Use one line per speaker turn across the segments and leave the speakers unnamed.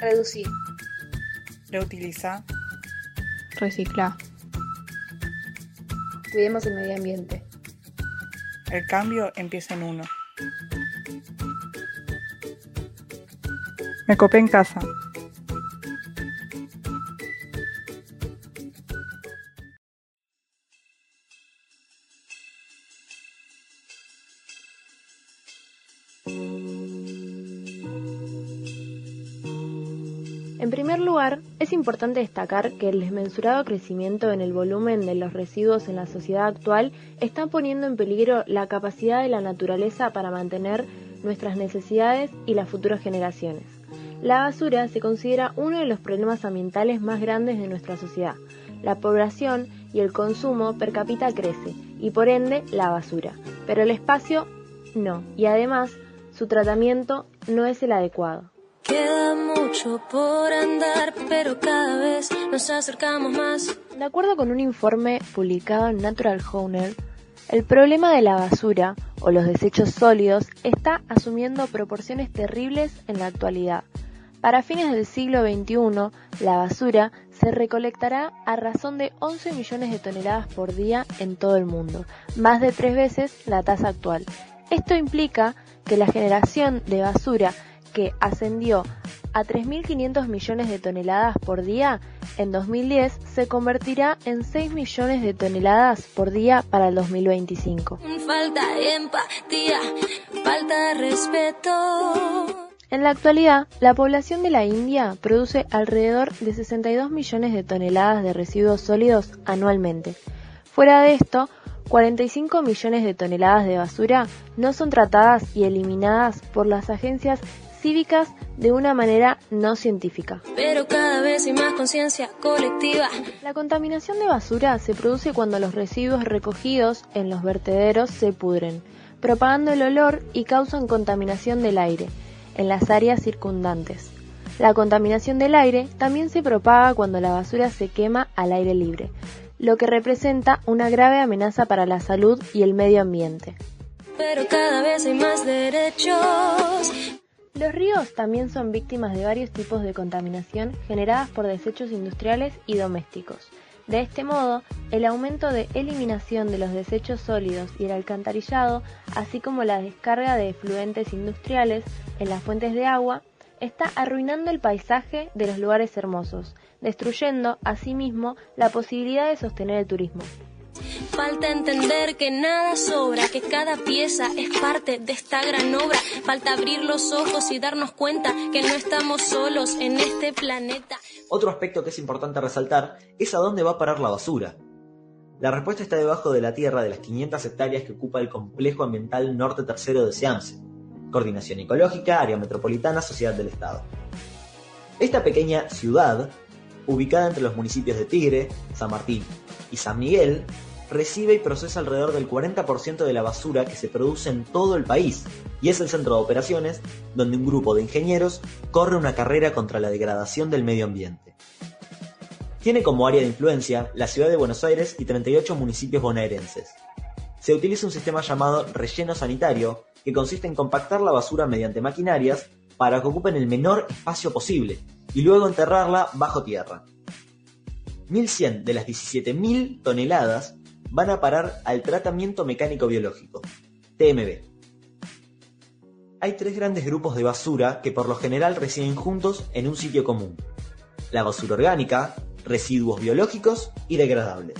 Reducir.
Reutiliza.
Recicla.
Cuidemos el medio ambiente.
El cambio empieza en uno. Me copé en casa.
En primer lugar, es importante destacar que el desmensurado crecimiento en el volumen de los residuos en la sociedad actual está poniendo en peligro la capacidad de la naturaleza para mantener nuestras necesidades y las futuras generaciones. La basura se considera uno de los problemas ambientales más grandes de nuestra sociedad. La población y el consumo per cápita crece y por ende la basura, pero el espacio no, y además su tratamiento no es el adecuado.
Queda mucho por andar, pero cada vez nos acercamos más.
De acuerdo con un informe publicado en Natural Owner, el problema de la basura o los desechos sólidos está asumiendo proporciones terribles en la actualidad. Para fines del siglo XXI, la basura se recolectará a razón de 11 millones de toneladas por día en todo el mundo, más de tres veces la tasa actual. Esto implica que la generación de basura que ascendió a 3.500 millones de toneladas por día en 2010 se convertirá en 6 millones de toneladas por día para el 2025.
Falta empatía, falta respeto.
En la actualidad, la población de la India produce alrededor de 62 millones de toneladas de residuos sólidos anualmente. Fuera de esto, 45 millones de toneladas de basura no son tratadas y eliminadas por las agencias cívicas de una manera no científica.
Pero cada vez hay más conciencia colectiva.
La contaminación de basura se produce cuando los residuos recogidos en los vertederos se pudren, propagando el olor y causan contaminación del aire en las áreas circundantes. La contaminación del aire también se propaga cuando la basura se quema al aire libre, lo que representa una grave amenaza para la salud y el medio ambiente.
Pero cada vez hay más derechos.
Los ríos también son víctimas de varios tipos de contaminación generadas por desechos industriales y domésticos. De este modo, el aumento de eliminación de los desechos sólidos y el alcantarillado, así como la descarga de efluentes industriales en las fuentes de agua, está arruinando el paisaje de los lugares hermosos, destruyendo asimismo la posibilidad de sostener el turismo.
Falta entender que nada sobra, que cada pieza es parte de esta gran obra. Falta abrir los ojos y darnos cuenta que no estamos solos en este planeta.
Otro aspecto que es importante resaltar es a dónde va a parar la basura. La respuesta está debajo de la tierra de las 500 hectáreas que ocupa el complejo ambiental norte tercero de Seamse, Coordinación Ecológica, Área Metropolitana, Sociedad del Estado. Esta pequeña ciudad, ubicada entre los municipios de Tigre, San Martín y San Miguel, recibe y procesa alrededor del 40% de la basura que se produce en todo el país y es el centro de operaciones donde un grupo de ingenieros corre una carrera contra la degradación del medio ambiente. Tiene como área de influencia la ciudad de Buenos Aires y 38 municipios bonaerenses. Se utiliza un sistema llamado relleno sanitario que consiste en compactar la basura mediante maquinarias para que ocupen el menor espacio posible y luego enterrarla bajo tierra. 1.100 de las 17.000 toneladas van a parar al tratamiento mecánico biológico, TMB. Hay tres grandes grupos de basura que por lo general residen juntos en un sitio común. La basura orgánica, residuos biológicos y degradables.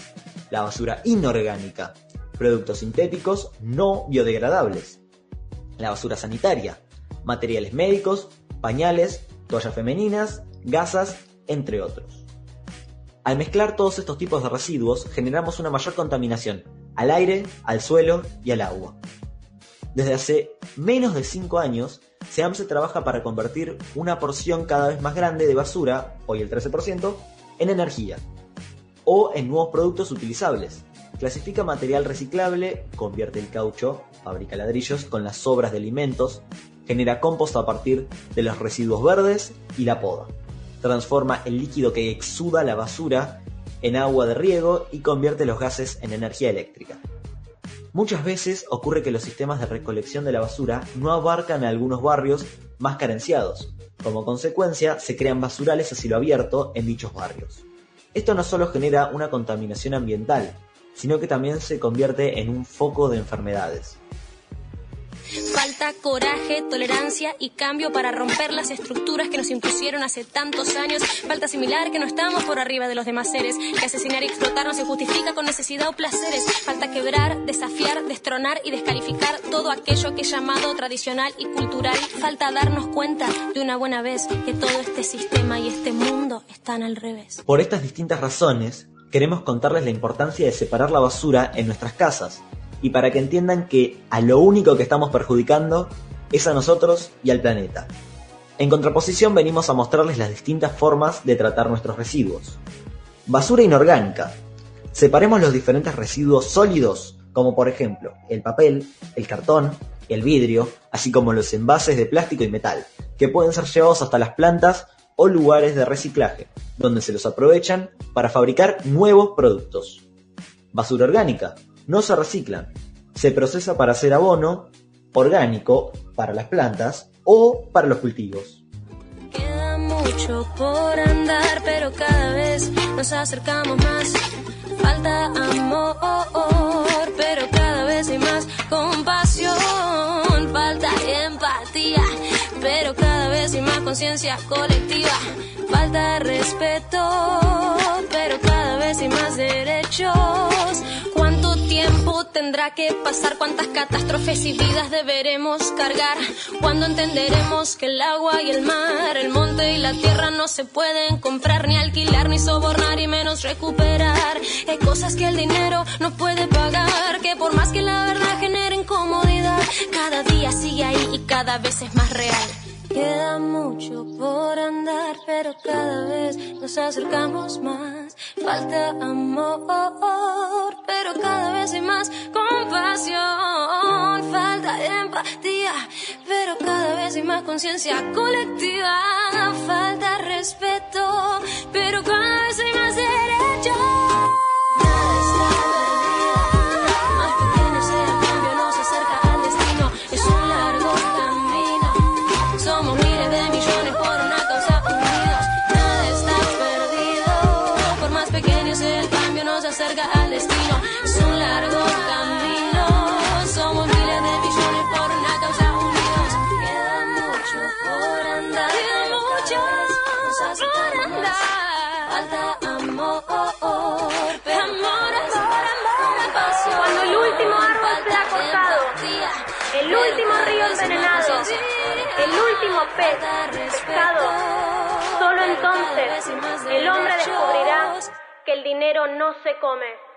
La basura inorgánica, productos sintéticos no biodegradables. La basura sanitaria, materiales médicos, pañales, toallas femeninas, gasas, entre otros. Al mezclar todos estos tipos de residuos generamos una mayor contaminación al aire, al suelo y al agua. Desde hace menos de 5 años, SEAMSE trabaja para convertir una porción cada vez más grande de basura, hoy el 13%, en energía o en nuevos productos utilizables. Clasifica material reciclable, convierte el caucho, fabrica ladrillos con las sobras de alimentos, genera compost a partir de los residuos verdes y la poda transforma el líquido que exuda la basura en agua de riego y convierte los gases en energía eléctrica. Muchas veces ocurre que los sistemas de recolección de la basura no abarcan a algunos barrios más carenciados. Como consecuencia, se crean basurales a cielo abierto en dichos barrios. Esto no solo genera una contaminación ambiental, sino que también se convierte en un foco de enfermedades.
Falta coraje, tolerancia y cambio para romper las estructuras que nos impusieron hace tantos años. Falta similar que no estamos por arriba de los demás seres, que asesinar y explotar no se justifica con necesidad o placeres. Falta quebrar, desafiar, destronar y descalificar todo aquello que es llamado tradicional y cultural. Falta darnos cuenta de una buena vez que todo este sistema y este mundo están al revés.
Por estas distintas razones, queremos contarles la importancia de separar la basura en nuestras casas y para que entiendan que a lo único que estamos perjudicando es a nosotros y al planeta. En contraposición venimos a mostrarles las distintas formas de tratar nuestros residuos. Basura inorgánica. Separemos los diferentes residuos sólidos, como por ejemplo el papel, el cartón, el vidrio, así como los envases de plástico y metal, que pueden ser llevados hasta las plantas o lugares de reciclaje, donde se los aprovechan para fabricar nuevos productos. Basura orgánica no se reciclan. Se procesa para hacer abono orgánico para las plantas o para los cultivos.
Queda mucho por andar, pero cada vez nos acercamos más. Falta amor, pero cada vez hay más compasión. Falta empatía, pero cada vez hay más conciencia colectiva. Falta respeto, pero cada vez hay más derechos tiempo tendrá que pasar? ¿Cuántas catástrofes y vidas deberemos cargar? ¿Cuándo entenderemos que el agua y el mar, el monte y la tierra no se pueden comprar, ni alquilar, ni sobornar y menos recuperar? Hay cosas que el dinero no puede pagar, que por más que la verdad genere incomodidad, cada día sigue ahí y cada vez es más real. Queda mucho por andar, pero cada vez nos acercamos más. Falta amor, cada vez hay más conciencia colectiva. Falta respeto, pero cada vez hay más
el último pez pescado, solo entonces el hombre descubrirá que el dinero no se come.